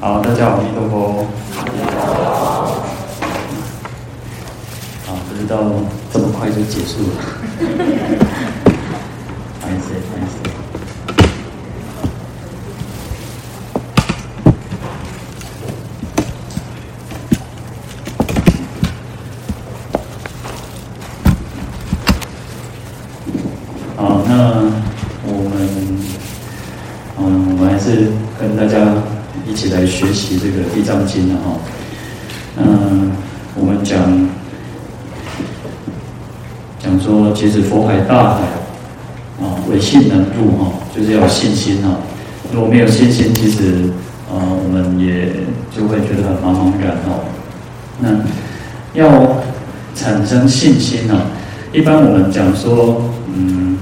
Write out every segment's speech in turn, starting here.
好，大家好，阿弥陀佛。好，不知道这么快就结束了。不 好意思，不好意思。好，那我们，嗯，我们还是跟大家。一起来学习这个《地藏经》的哈，嗯，我们讲讲说，其实佛海大海啊，唯信能入哈，就是要有信心哈。如果没有信心，其实啊，我们也就会觉得很茫茫然哦。那要产生信心呢，一般我们讲说，嗯，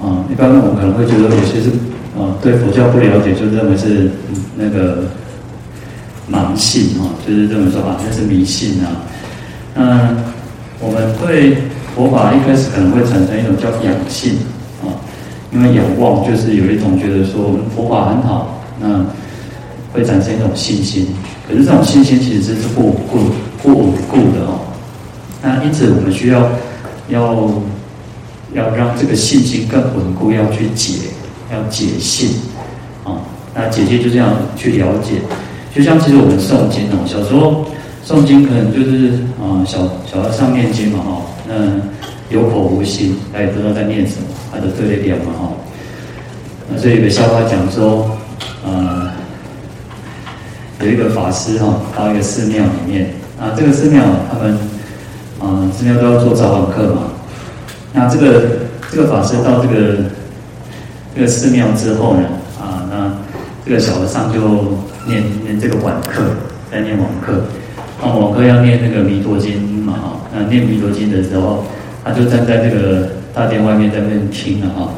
啊，一般我们可能会觉得有些是。啊，对佛教不了解，就认为是那个盲信啊，就是认为说啊，那是迷信啊。嗯，我们对佛法一开始可能会产生一种叫仰信啊，因为仰望就是有一种觉得说我们佛法很好，那会产生一种信心。可是这种信心其实是不固、不稳固的哦。那因此我们需要要要让这个信心更稳固，要去解。要解信，啊，那解解就这样去了解，就像其实我们诵经哦，小时候诵经可能就是啊，小小孩上念经嘛，哈，那有口无心，他也不知道在念什么，他就对着点嘛，哈。那这有个笑话讲说，呃，有一个法师哈，到一个寺庙里面，啊，这个寺庙他们，啊，寺庙都要做早晚课嘛，那这个这个法师到这个。这个寺庙之后呢，啊，那这个小和尚就念念这个晚课，在念晚课。那晚课要念那个弥陀经嘛，哈，那念弥陀经的时候，他就站在这个大殿外面在那边听了哈。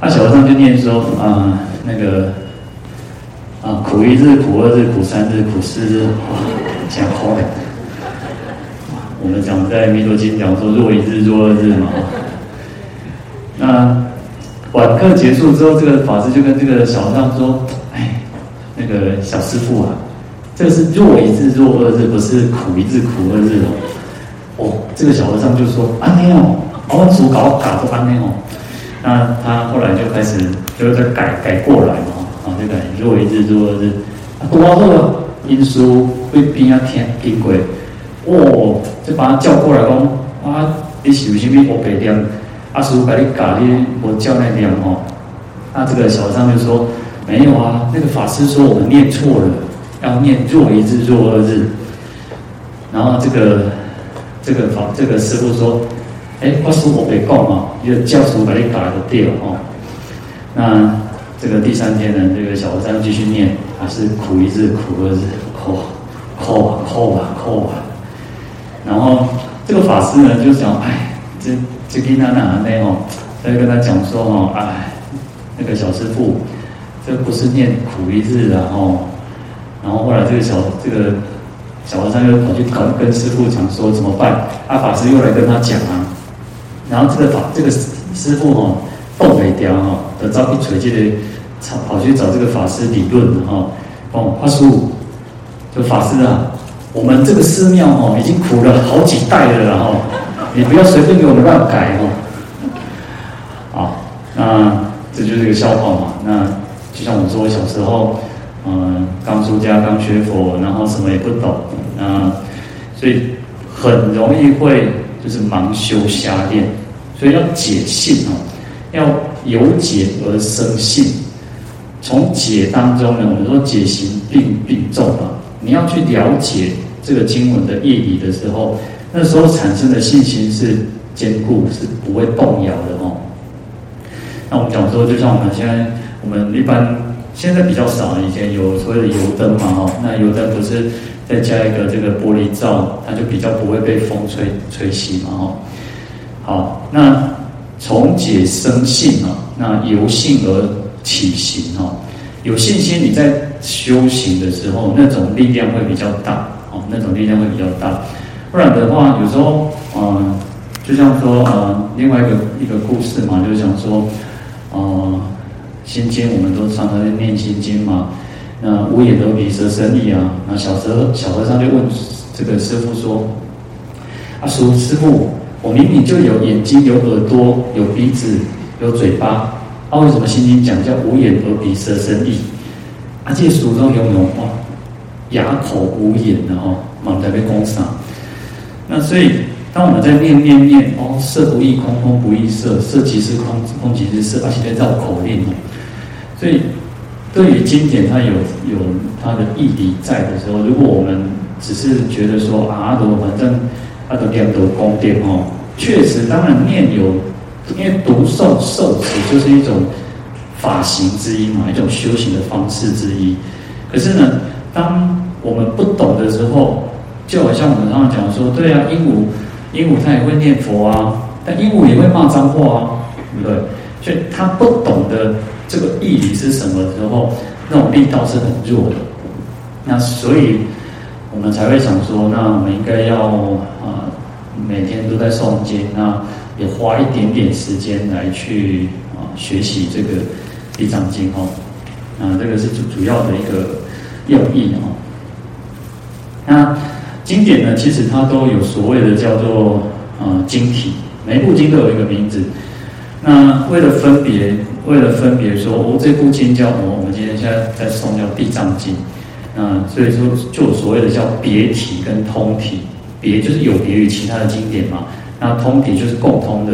那小和尚就念说啊，那个啊，苦一日，苦二日，苦三日，苦四日，哇，讲好嘞。我们讲在弥陀经讲说若一日，若二日嘛，那。晚课结束之后，这个法师就跟这个小和尚说：“哎，那个小师傅啊，这个是弱一日弱二日，不是苦一日苦二日哦。”哦，这个小和尚就说：“安内哦，我主搞搞都安内哦。”那他后来就开始就在改改过来嘛，啊，就改弱一日弱二日。多少个因书会边啊天经过，哦，就把他叫过来讲：“啊，你是有什么不白点？”阿师傅把你搞的，我叫那点哦。那这个小和尚就说：“没有啊，那个法师说我们念错了，要念若一日若二日。”然后这个这个法这个师傅说：“哎，阿师傅别告嘛，就教师把你搞的掉哦。”那这个第三天呢，这个小和尚继续念，还是苦一日苦二日，苦苦啊苦啊苦啊。然后这个法师呢就想：“哎，这。”这跟他那那哦，他就跟他讲说哦，哎，那个小师傅，这不是念苦一日然后，然后后来这个小这个小和尚又跑去跟跟师傅讲说怎么办？阿法师又来跟他讲啊，然后这个法这个师傅哦，动没掉哈，得招一锤，就得跑去找这个法师理论哈，哦，阿师父，这法师啊，我们这个寺庙哦，已经苦了好几代了然后。你不要随便给我们乱改哦，好，那这就是一个笑话嘛。那就像我说，我小时候，嗯，刚出家，刚学佛，然后什么也不懂，那所以很容易会就是盲修瞎练。所以要解信哦，要由解而生信。从解当中呢，我们说解行并并重嘛，你要去了解这个经文的意义的时候。那时候产生的信心是坚固，是不会动摇的哦。那我们讲说，就像我们现在，我们一般现在比较少，以前有所谓的油灯嘛，哈，那油灯不是再加一个这个玻璃罩，它就比较不会被风吹吹熄嘛，哈。好，那从解生信啊，那由信而起行哈，有信心你在修行的时候，那种力量会比较大，哦，那种力量会比较大。不然的话，有时候，嗯、就像说，呃，另外一个一个故事嘛，就是讲说，呃，心经我们都常常在念心经嘛。那无眼、耳、鼻、舌、身、意啊，那小和小和尚就问这个师傅说：“啊，师师傅，我明明就有眼睛、有耳朵、有鼻子、有嘴巴，啊，为什么心经讲叫无眼、耳、鼻、舌、身、意？啊，这俗中有没有话？哑口无言的哈，满台被攻上。那所以，当我们在念念念哦，色不异空，空不异色，色即是空，空即是色，而且在绕口令哦，所以。对于经典，它有有它的义理在的时候，如果我们只是觉得说啊，我反正啊都念都功德哦，确实，当然念有，因为读诵受持就是一种法行之一嘛，一种修行的方式之一。可是呢，当我们不懂的时候，就好像我们刚刚讲说，对啊，鹦鹉鹦鹉它也会念佛啊，但鹦鹉也会骂脏话啊，对不对？所以它不懂得。这个义理是什么时候？那种力道是很弱的。那所以，我们才会想说，那我们应该要啊，每天都在诵经，那也花一点点时间来去啊学习这个《地藏经》哦。啊，这个是主主要的一个用意哦。那经典呢，其实它都有所谓的叫做啊经体，每一部经都有一个名字。那为了分别，为了分别说，哦，这部经叫哦，我们今天现在在诵叫《地藏经》，那所以说就所谓的叫别体跟通体，别就是有别于其他的经典嘛，那通体就是共通的。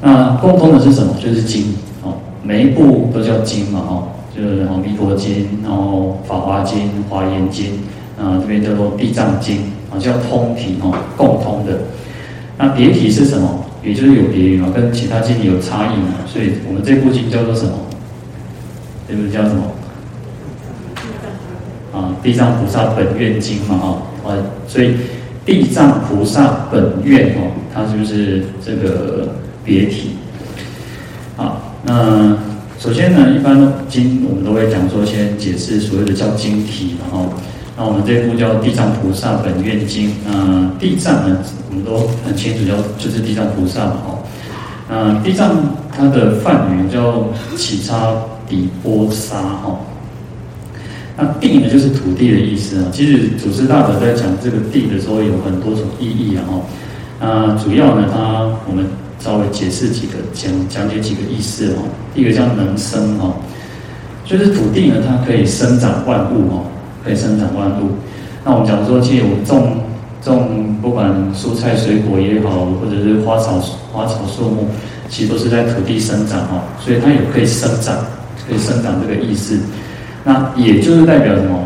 那共通的是什么？就是经哦，每一部都叫经嘛，哦，就是《弥陀经》，然后《法华经》、《华严经》，啊，这边叫做《地藏经》，啊，叫通体哦，共通的。那别体是什么？也就是有别于嘛，跟其他经有差异嘛，所以我们这部经叫做什么？这部叫什么？啊，地藏菩萨本愿经嘛，啊，所以地藏菩萨本愿哦，它就是这个别体。好，那首先呢，一般经我们都会讲说，先解释所谓的叫经体，然后。那我们这部叫《地藏菩萨本愿经》，那地藏呢，我们都很清楚，叫就是地藏菩萨嘛，哦，那地藏它的梵语叫起沙底波沙，哈，那地呢就是土地的意思啊。其实祖师大德在讲这个地的时候，有很多种意义啊，哈，那主要呢，它我们稍微解释几个，讲讲解几个意思哦。第一个叫能生，哈，就是土地呢，它可以生长万物，哦。可以生长万物。那我们讲说，其实我们种种不管蔬菜水果也好，或者是花草花草树木，其实都是在土地生长哦，所以它有可以生长、可以生长这个意思。那也就是代表什么？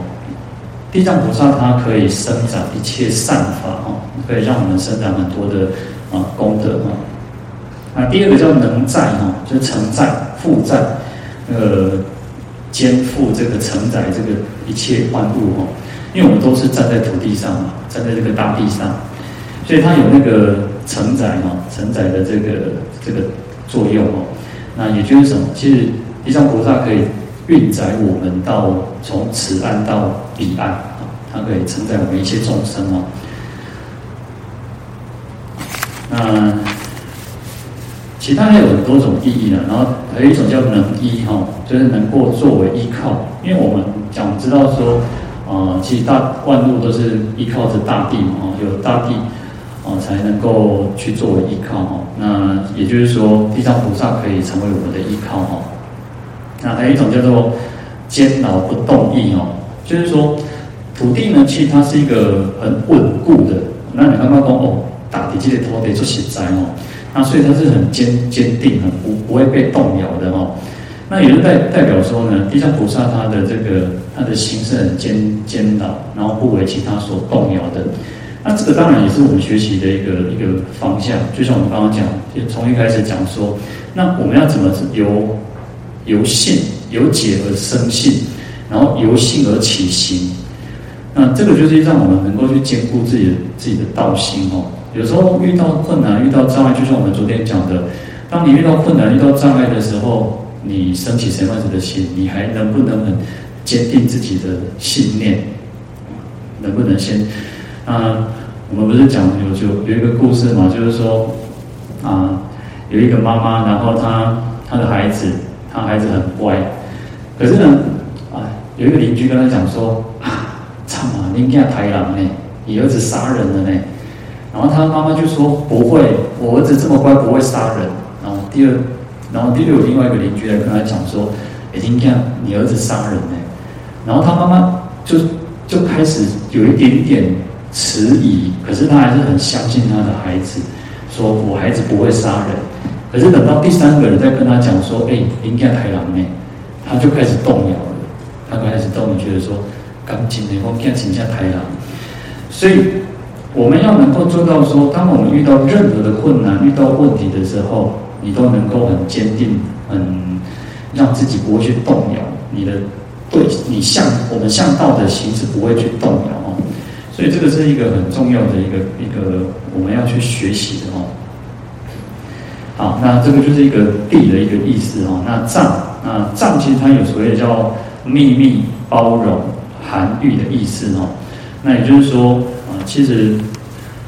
地藏菩萨它可以生长一切善法哦，可以让我们生长很多的啊功德哦。那第二个叫能载哈，就是承载、负载，呃。肩负这个承载这个一切万物哦，因为我们都是站在土地上嘛，站在这个大地上，所以它有那个承载嘛，承载的这个这个作用哦。那也就是什么？其实地藏菩萨可以运载我们到从此岸到彼岸啊，它可以承载我们一切众生哦。那。其他还有很多种意义呢，然后还有一种叫能依哈，就是能够作为依靠。因为我们讲知道说，啊，其实大万物都是依靠着大地嘛，哦有大地啊才能够去作为依靠哈。那也就是说，地藏菩萨可以成为我们的依靠哈。那还有一种叫做坚牢不动意哦，就是说土地呢，其实它是一个很稳固的。那你刚刚说哦，大地基的土地做实在哦。那所以它是很坚坚定、很不不会被动摇的哦。那也就代代表说呢，地藏菩萨他的这个他的心是很坚坚牢，然后不为其他所动摇的。那这个当然也是我们学习的一个一个方向。就像我们刚刚讲，就从一开始讲说，那我们要怎么由由信由解而生信，然后由信而起行。那这个就是让我们能够去兼顾自己的自己的道心哦。有时候遇到困难、遇到障碍，就像我们昨天讲的，当你遇到困难、遇到障碍的时候，你升起什么样子的心？你还能不能很坚定自己的信念？能不能先？啊，我们不是讲有就有一个故事嘛，就是说啊，有一个妈妈，然后她她的孩子，她孩子很乖，可是呢，啊，有一个邻居跟他讲说啊，唱啊，你家豺狼呢，你儿子杀人了呢。然后他妈妈就说不会，我儿子这么乖，不会杀人。然后第二，然后第六另外一个邻居来跟他讲说，已经看你儿子杀人呢。然后他妈妈就就开始有一点点迟疑，可是他还是很相信他的孩子，说我孩子不会杀人。可是等到第三个人在跟他讲说，哎，应该豺狼呢，他就开始动摇了，他开始动摇，觉得说，赶紧的，我看请下豺狼。所以我们要能够做到说，当我们遇到任何的困难、遇到问题的时候，你都能够很坚定，很让自己不会去动摇，你的。对你向我们向道的行是不会去动摇哦，所以这个是一个很重要的一个一个我们要去学习的哦。好，那这个就是一个地的一个意思哦。那藏，那藏其实它有所谓叫秘密、包容、含喻的意思哦。那也就是说，其实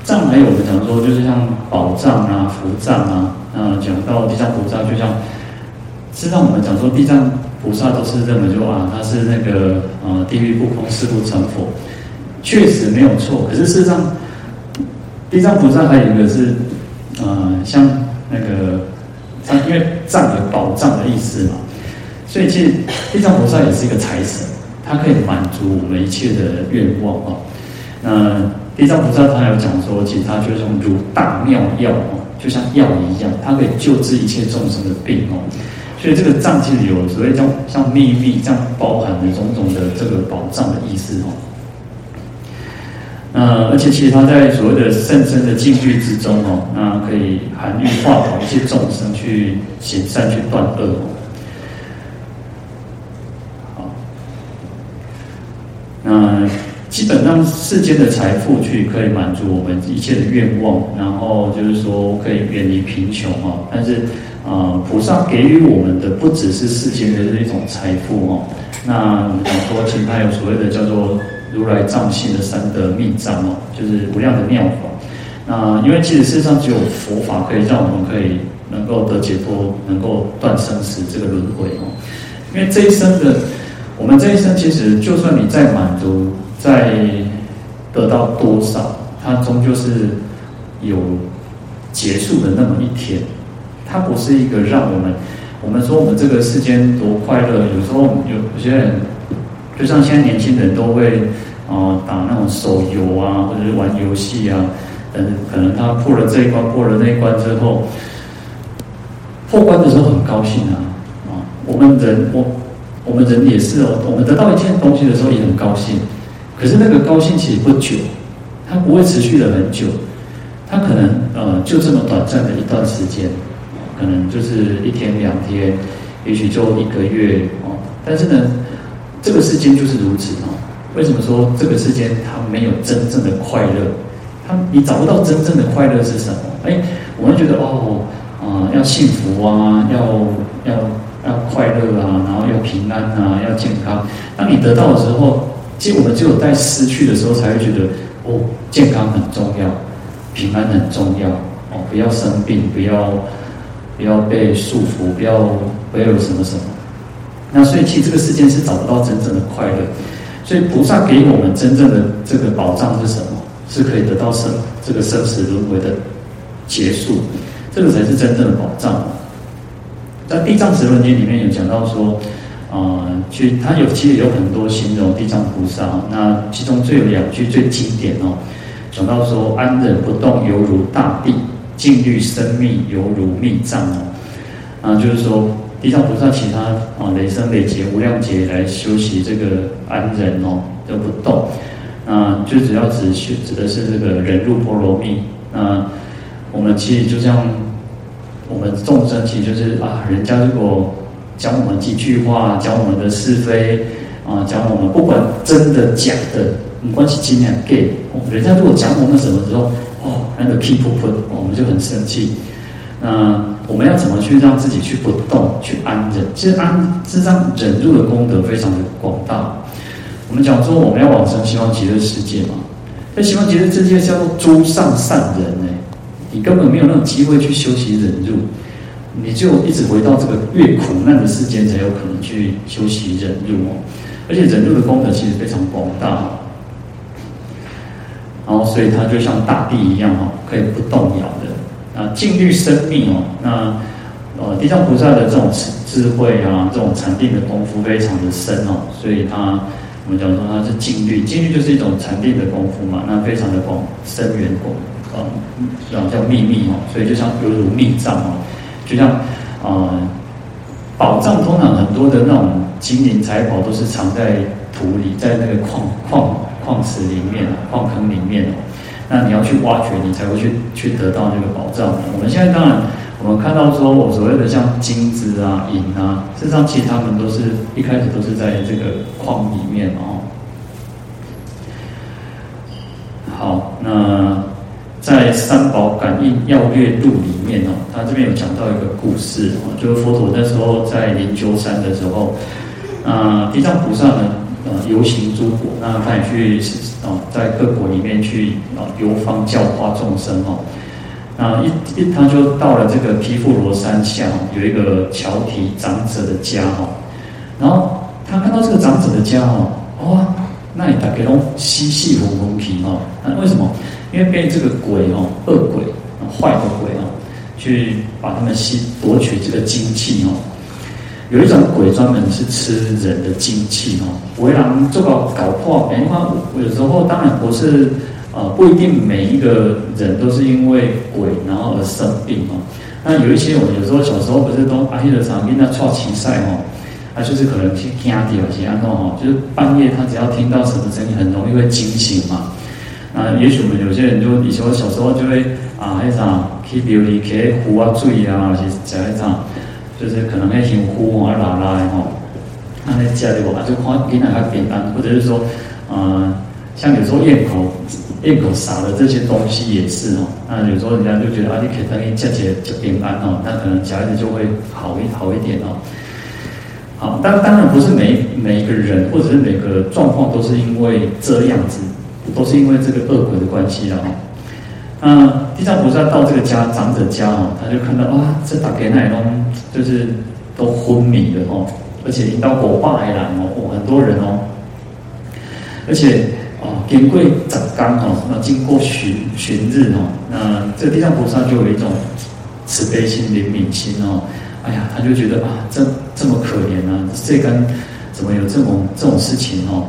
藏还有我们讲说，就是像宝藏啊、福藏啊，那讲到地藏菩萨，就像实际上我们讲说地藏。菩萨都是认为说啊，他是那个呃地狱不空，誓不成佛，确实没有错。可是事实上，地藏菩萨还有一个是呃像那个藏，因为藏有宝藏的意思嘛，所以其实地藏菩萨也是一个财神，它可以满足我们一切的愿望啊。那地藏菩萨他有讲说，其实他就是如大妙药哦，就像药一样，它可以救治一切众生的病哦。所以这个藏其实有所谓叫像秘密这样包含的种种的这个宝藏的意思哦。那而且其实它在所谓的甚深的净具之中哦，那可以含喻化导一些众生去行善去断恶哦。好，那基本上世间的财富去可以满足我们一切的愿望，然后就是说可以远离贫穷哦，但是。呃，菩萨给予我们的不只是世间的这一种财富哦。那我们讲说，其他有所谓的叫做如来藏性的三德密藏哦，就是无量的妙法。那因为其实世上只有佛法可以让我们可以能够得解脱，能够断生死这个轮回哦。因为这一生的我们这一生，其实就算你再满足，再得到多少，它终究是有结束的那么一天。它不是一个让我们，我们说我们这个世间多快乐。有时候有有些人，就像现在年轻人都会，啊、打那种手游啊，或者是玩游戏啊，等可能他破了这一关，过了那一关之后，破关的时候很高兴啊，啊，我们人我我们人也是哦，我们得到一件东西的时候也很高兴，可是那个高兴其实不久，它不会持续了很久，它可能呃就这么短暂的一段时间。可能就是一天两天，也许就一个月哦。但是呢，这个世间就是如此哦。为什么说这个世间它没有真正的快乐？它你找不到真正的快乐是什么？哎，我们觉得哦，啊、要幸福啊，要要要快乐啊，然后要平安啊，要健康。当你得到的时候，其实我们只有在失去的时候才会觉得哦，健康很重要，平安很重要哦，不要生病，不要。不要被束缚，不要不要有什么什么。那所以其实这个世间是找不到真正的快乐。所以菩萨给我们真正的这个保障是什么？是可以得到生这个生死轮回的结束，这个才是真正的保障。在《地藏十轮经》里面有讲到说，呃，其实它有其实有很多形容地藏菩萨。那其中最有两句最经典哦，讲到说安忍不动犹如大地。静虑深密，犹如密藏哦。啊，就是说，地藏菩萨其他啊，累生累劫无量劫来修习这个安忍哦，都不动。啊，就主要指修指的是这个忍辱波罗蜜。那，我们其实就像我们众生，其实就是啊，人家如果讲我们几句话，讲我们的是非，啊，讲我们不管真的假的，没关系，尽量给。人家如果讲我们什么时候？哦，那个 keep 不分，我们就很生气。那我们要怎么去让自己去不动，去安忍？其实安，事实上忍辱的功德非常的广大。我们讲说我们要往生西方极乐世界嘛，在西方极乐世界叫做诸上善人呢，你根本没有那种机会去修习忍辱。你就一直回到这个越苦难的世间，才有可能去修习忍辱哦。而且忍辱的功德其实非常广大，然后所以它就像大地一样哈，可以不动摇的那，静虑生命哦。那呃，地藏菩萨的这种智慧啊，这种禅定的功夫非常的深哦，所以它我们讲说它是静虑，静虑就是一种禅定的功夫嘛，那非常的广深远广，嗯，这种叫秘密哦，所以就像犹如密藏哦，就像呃，宝藏通常很多的那种金银财宝都是藏在土里，在那个矿矿矿池里面啊，矿坑里面哦，那你要去挖掘，你才会去去得到那个宝藏。我们现在当然。我们看到说，我所谓的像金子啊、银啊，事实上其实他们都是一开始都是在这个矿里面哦。好，那在《三宝感应要略录》里面哦，他这边有讲到一个故事哦，就是佛陀那时候在灵鹫山的时候，啊，地藏菩萨呢，呃，游行诸国，那他也去哦，在各国里面去啊游方教化众生哦。啊，一一他就到了这个毗富罗山下，有一个乔提长者的家哦。然后他看到这个长者的家哦，哇，那里大概都嬉戏哄哄皮哈。那为什么？因为被这个鬼哦，恶鬼、坏的鬼哦，去把他们吸夺取这个精气哦。有一种鬼专门是吃人的精气哦，为人这个搞破，哎，那有时候当然不是。啊，不一定每一个人都是因为鬼然后而生病哦。那有一些我们有时候小时候不是都阿黑的场面那串奇赛哦，他就是可能去听到有些安诺哈，就是半夜他只要听到什么声音，很容易会惊醒嘛。啊，也许我们有些人就以前我小时候就会啊，那场去庙里去壶啊水啊，是讲那场，就是可能会香呼啊啦啦的吼。那在家里我就看给哪个便当，或者是说，嗯，像有时候咽口。咽口撒的这些东西也是哦，那有时候人家就觉得啊，你可以等于降解就平安哦，那可能小孩子就会好一好一点哦。好，当当然不是每每一个人或者是每个状况都是因为这样子，都是因为这个恶鬼的关系的哦。那地藏菩萨到这个家长者家哦，他就看到啊，这打给奶龙就是都昏迷了哦，而且引到火化来了哦，很多人哦，而且。哦，天贵长刚哦，那经过旬旬日哦，那这地藏菩萨就有一种慈悲心、怜悯心哦。哎呀，他就觉得啊，这这么可怜啊，这根怎么有这种这种事情哦？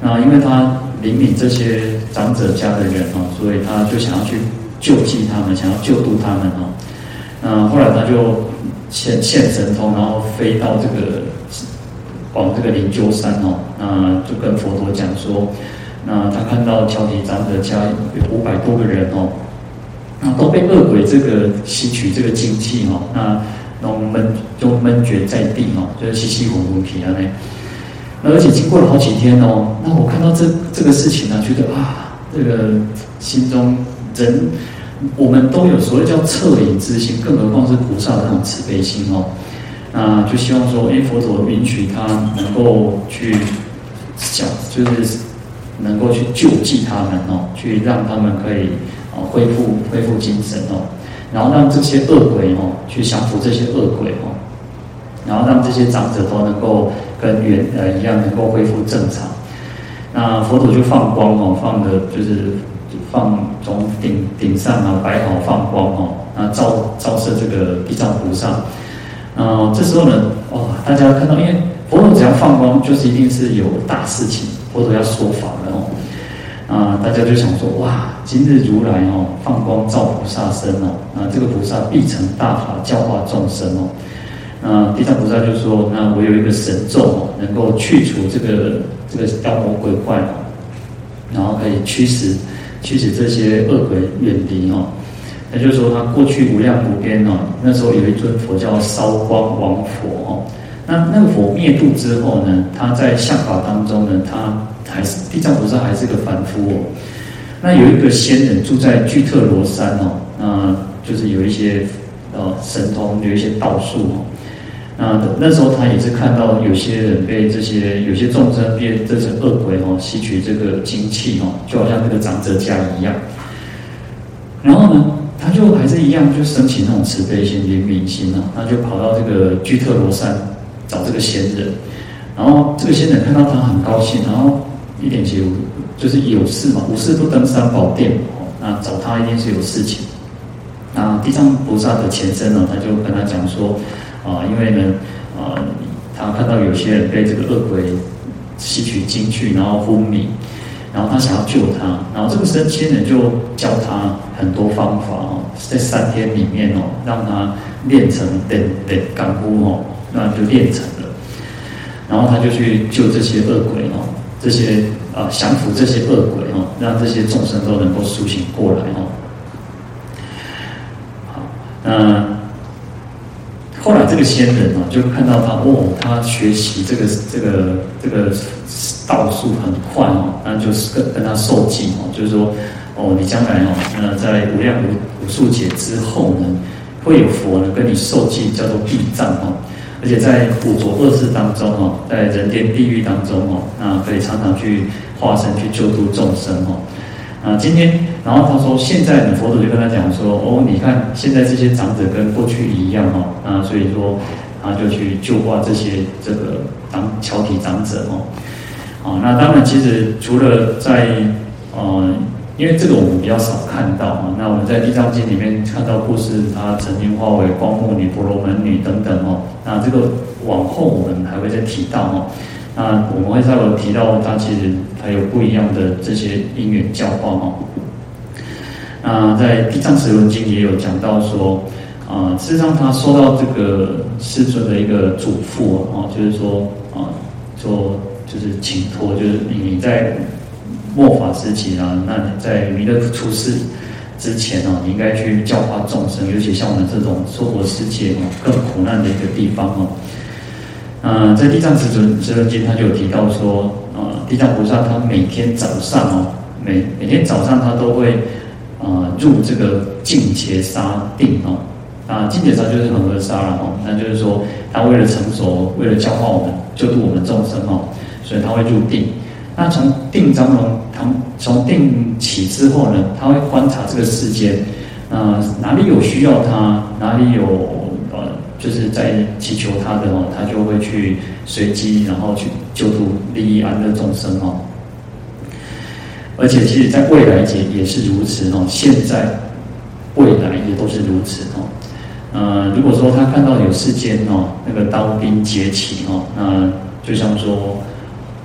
那因为他怜悯这些长者家的人哦，所以他就想要去救济他们，想要救度他们哦。那后来他就现现神通，然后飞到这个往这个灵鹫山哦，那就跟佛陀讲说。那他看到乔提长者家有五百多个人哦，那都被恶鬼这个吸取这个精气哦，那那闷就闷绝在地哦，就是吸气混混皮啊那，而且经过了好几天哦，那我看到这这个事情呢，觉得啊，这个心中人我们都有所谓叫恻隐之心，更何况是菩萨的那种慈悲心哦，那就希望说，哎，佛陀允许他能够去想，就是。能够去救济他们哦，去让他们可以哦恢复恢复精神哦，然后让这些恶鬼哦去降服这些恶鬼哦，然后让这些长者都能够跟原呃一样能够恢复正常。那佛陀就放光哦，放的就是放从顶顶上啊摆好放光哦，那照照射这个地藏菩萨。啊，这时候呢，哇，大家看到，因为佛陀只要放光，就是一定是有大事情。佛祖要说法了哦，啊，大家就想说哇，今日如来哦，放光照菩萨身哦，啊，这个菩萨必成大法教化众生哦，啊，地藏菩萨就说，那我有一个神咒哦，能够去除这个这个妖魔鬼怪哦，然后可以驱使驱使这些恶鬼远离哦，也就是说，他过去无量无边哦，那时候有一尊佛叫烧光王佛哦。那那个佛灭度之后呢，他在相法当中呢，他还是地藏菩萨还是个凡夫哦。那有一个仙人住在巨特罗山哦，那就是有一些呃神通，有一些道术哦。那那时候他也是看到有些人被这些有些众生变这些恶鬼哦吸取这个精气哦，就好像那个长者家一样。然后呢，他就还是一样，就升起那种慈悲心、怜悯心啊，他就跑到这个居特罗山找这个仙人，然后这个仙人看到他很高兴，然后一点其实就是有事嘛，无事不登三宝殿哦，那找他一定是有事情。那地藏菩萨的前身呢，他就跟他讲说啊，因为呢啊，他看到有些人被这个恶鬼吸取精去，然后昏迷。然后他想要救他，然后这个神仙人就教他很多方法哦，在三天里面哦，让他练成等等干枯哦，那就练成了。然后他就去救这些恶鬼哦，这些啊降服这些恶鬼哦，让这些众生都能够苏醒过来哦。好，那后来这个仙人哦，就看到他哦，他学习这个这个这个。道术很快哦，那就是跟跟他受记哦，就是说哦，你将来哦，那在无量无无数劫之后呢，会有佛呢跟你受记，叫做地藏哦，而且在五浊恶世当中哦，在人间地狱当中哦，那可以常常去化身去救度众生哦。啊，今天然后他说，现在呢，佛祖就跟他讲说，哦，你看现在这些长者跟过去一样哦，那所以说他就去救化这些这个长桥体长者哦。啊，那当然，其实除了在，呃，因为这个我们比较少看到啊。那我们在《地藏经》里面看到故事，他曾经化为光目女、婆罗门女等等哦。那这个往后我们还会再提到哦。那我们会再有提到，它其实还有不一样的这些因缘教化哦。那在《地藏十轮经》也有讲到说，啊，事实上他受到这个世尊的一个嘱咐哦，就是说啊，说。就是请托，就是你在末法时期啊，那你在弥勒出世之前哦，你应该去教化众生，尤其像我们这种娑婆世界哦，更苦难的一个地方哦。嗯，在《地藏十尊十尊经》他就有提到说，呃，地藏菩萨他每天早上哦，每每天早上他都会呃入这个净劫沙定哦，啊，净劫沙就是恒河沙了哦，那就是说他为了成熟，为了教化我们，救度我们众生哦。所以他会入定，那从定当中，他从定起之后呢，他会观察这个世间，呃，哪里有需要他，哪里有，就是在祈求他的哦，他就会去随机，然后去救度利益安乐众生哦。而且，其实在未来也也是如此哦，现在、未来也都是如此哦。呃，如果说他看到有世间哦，那个刀兵劫起哦，那就像说。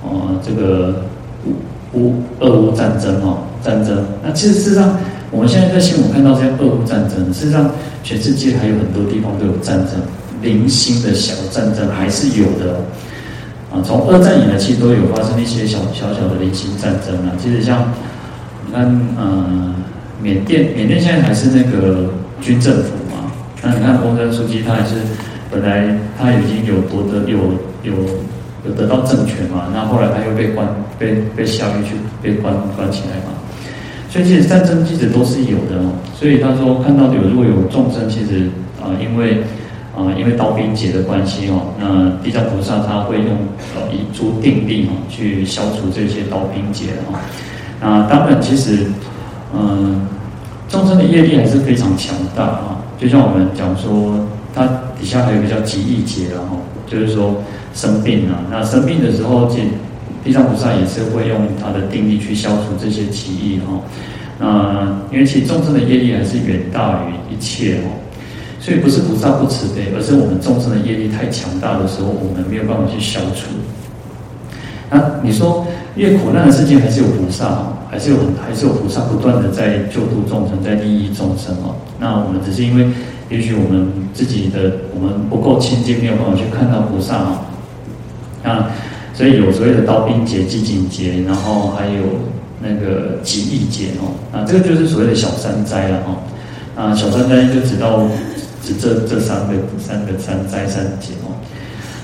哦，这个乌乌俄乌战争哦，战争。那其实事实上，我们现在在新闻看到这些俄乌战争，事实上全世界还有很多地方都有战争，零星的小战争还是有的。啊，从二战以来，其实都有发生一些小小小的零星战争啊。其实像你看，嗯，缅甸，缅甸现在还是那个军政府嘛。那你看翁山书记，他还是本来他已经有夺得有。有有得到政权嘛？那后来他又被关，被被下狱去，被关关起来嘛。所以其实战争其实都是有的哦。所以他说看到有如果有众生，其实啊、因为啊、因为刀兵劫的关系哦，那地藏菩萨他会用呃一株定力哦去消除这些刀兵劫哦。那当然，其实嗯，众生的业力还是非常强大啊。就像我们讲说，它底下还有个叫疾疫劫，然后就是说。生病啊，那生病的时候，地地藏菩萨也是会用他的定力去消除这些疾疫哈。那因为其实众生的业力还是远大于一切哦，所以不是菩萨不慈悲，而是我们众生的业力太强大的时候，我们没有办法去消除。那你说，越苦难的世界还是有菩萨，还是有还是有菩萨不断的在救度众生，在利益众生哦。那我们只是因为，也许我们自己的我们不够亲近，没有办法去看到菩萨哦。啊，所以有所谓的刀兵劫、饥馑劫，然后还有那个疾疫劫哦。啊，这个就是所谓的小三灾了哦。啊，小三灾就指到指这这三个三个三灾三劫哦。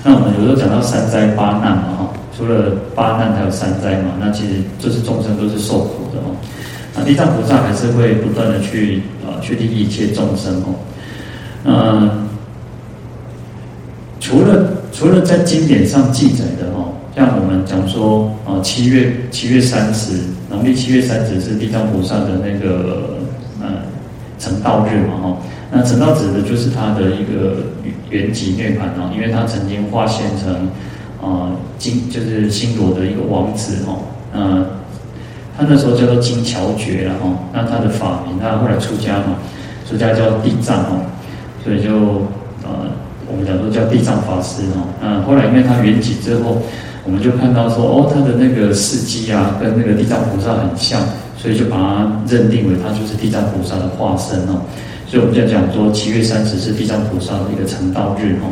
那我们有时候讲到三灾八难嘛哈，除了八难还有三灾嘛，那其实就是众生都是受苦的哦。啊，地藏菩萨还是会不断的去啊去利益一切众生哦。嗯，除了。除了在经典上记载的，像我们讲说啊，七月七月三十，农历七月三十是地藏菩萨的那个嗯成道日嘛哈。那成道指的就是他的一个原籍涅槃哦，因为他曾经化现成啊金就是新罗的一个王子哦，嗯，他那时候叫做金乔觉然后，那他的法名，他后来出家嘛，出家叫地藏哦，所以就呃我们讲说叫地藏法师哦，嗯后来因为他圆寂之后，我们就看到说哦他的那个事迹啊跟那个地藏菩萨很像，所以就把它认定为他就是地藏菩萨的化身哦。所以我们就讲说，七月三十是地藏菩萨的一个成道日哦。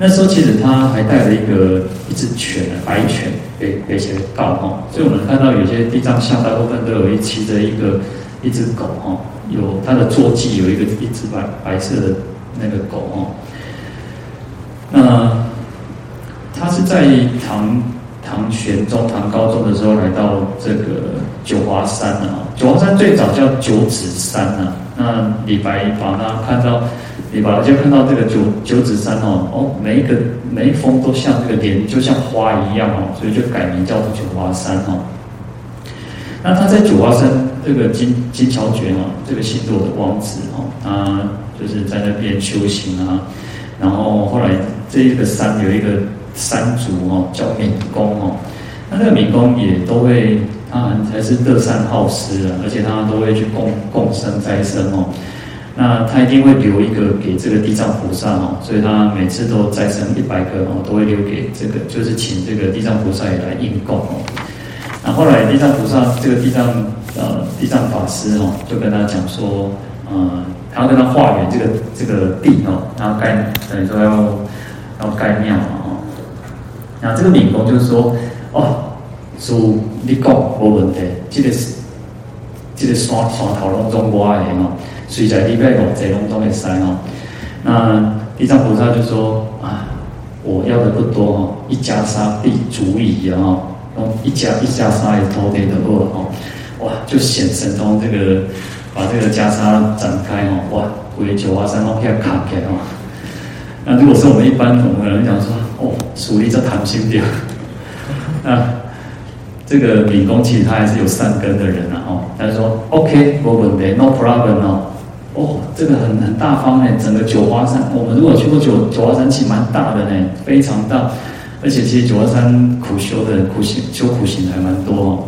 那时候其实他还带了一个一只犬，白犬，被被谁告哦。所以我们看到有些地藏像，大部分都有一骑着一个一只狗哦，有它的坐骑有一个一只白白色的那个狗哦。那是在唐唐玄宗、唐高宗的时候来到这个九华山啊。九华山最早叫九指山啊。那李白把它看到，李白就看到这个九九指山哦，哦，每一个每一峰都像这个莲，就像花一样哦，所以就改名叫做九华山哦。那他在九华山这个金金乔觉哦，这个新罗的王子哦，他就是在那边修行啊。然后后来这一个山有一个山主哦，叫敏公哦，那这个敏公也都会。他还是乐善好施啊，而且他都会去供供生灾生哦。那他一定会留一个给这个地藏菩萨哦，所以他每次都再生一百个哦，都会留给这个，就是请这个地藏菩萨也来应供哦。那后来地藏菩萨这个地藏呃地藏法师哦，就跟他讲说，呃，他要跟他化缘这个这个地哦，然后盖等于说要要盖庙。那这个闵公就是说，哦。是你讲无问题，这个是这个山山头拢总我的吼，随在礼拜五这拢都会使吼。那地藏菩萨就说啊，我要的不多吼，一袈裟必足矣啊，一袈一袈裟也土地的够了吼，哇，就显神通这个把这个袈裟展开吼，哇，为九华山拢要卡开吼。那如果是我们一般我们人讲说，哦，属于这贪心点，那。这个敏公其实他还是有善根的人啊，哦，他说 OK，没问题，no problem 哦，哦，这个很很大方呢，整个九华山，我们如果去过九九华山，其实蛮大的呢，非常大，而且其实九华山苦修的苦行修苦行还蛮多哦，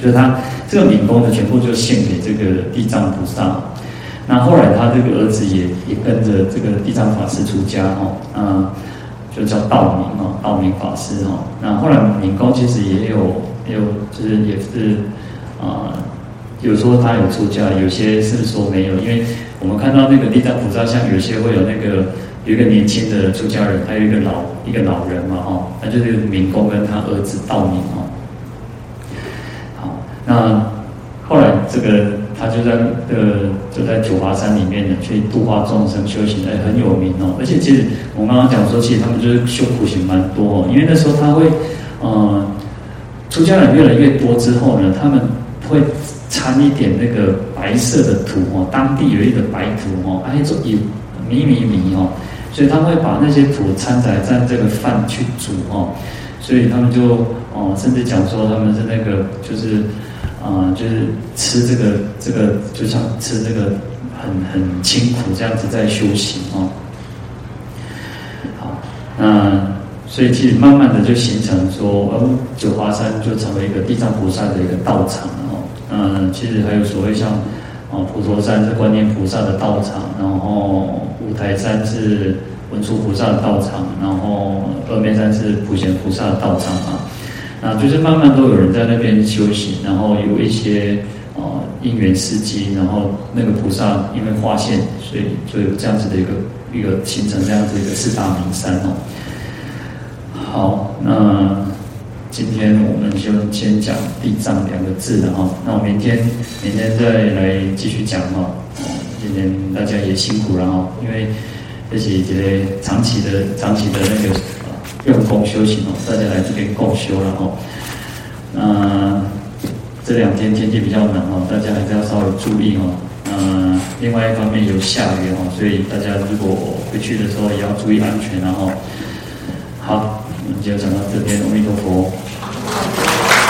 就是他这个敏公呢，全部就献给这个地藏菩萨，那后来他这个儿子也也跟着这个地藏法师出家哦，啊。就叫道明哦，道明法师哦。那后来闵公其实也有，也有就是也是啊、呃，有说他有出家，有些是说没有。因为我们看到那个地藏菩萨像，有些会有那个有一个年轻的出家人，还有一个老一个老人嘛哈，那就是闵公跟他儿子道明哦。好，那后来这个。他就在呃，就在九华山里面呢，去度化众生修行，哎，很有名哦。而且其实我刚刚讲说，其实他们就是修苦行蛮多哦。因为那时候他会，呃，出家人越来越多之后呢，他们会掺一点那个白色的土哦，当地有一个白土哦，哎，做有米米米哦，所以他会把那些土掺在在这个饭去煮哦，所以他们就哦，甚至讲说他们是那个就是。啊、就是吃这个这个，就像吃这个很很清苦这样子在修行哦。好，那所以其实慢慢的就形成说，呃，九华山就成为一个地藏菩萨的一个道场哦。嗯，其实还有所谓像哦，普陀山是观音菩萨的道场，然后五台山是文殊菩萨的道场，然后峨眉山是普贤菩萨的道场啊。啊，就是慢慢都有人在那边修行，然后有一些呃因缘时机，然后那个菩萨因为化现，所以就有这样子的一个一个形成这样子一个四大名山哦。好，那今天我们就先讲地藏两个字的哈，那我明天明天再来继续讲哈。今天大家也辛苦了哈，因为这是一个长期的长期的那个。用功修行哦，大家来这边共修了哦。那这两天天气比较冷哦，大家还是要稍微注意哦。嗯，另外一方面有下雨哦，所以大家如果回去的时候也要注意安全然后。好，我们就讲到这边，阿弥陀佛。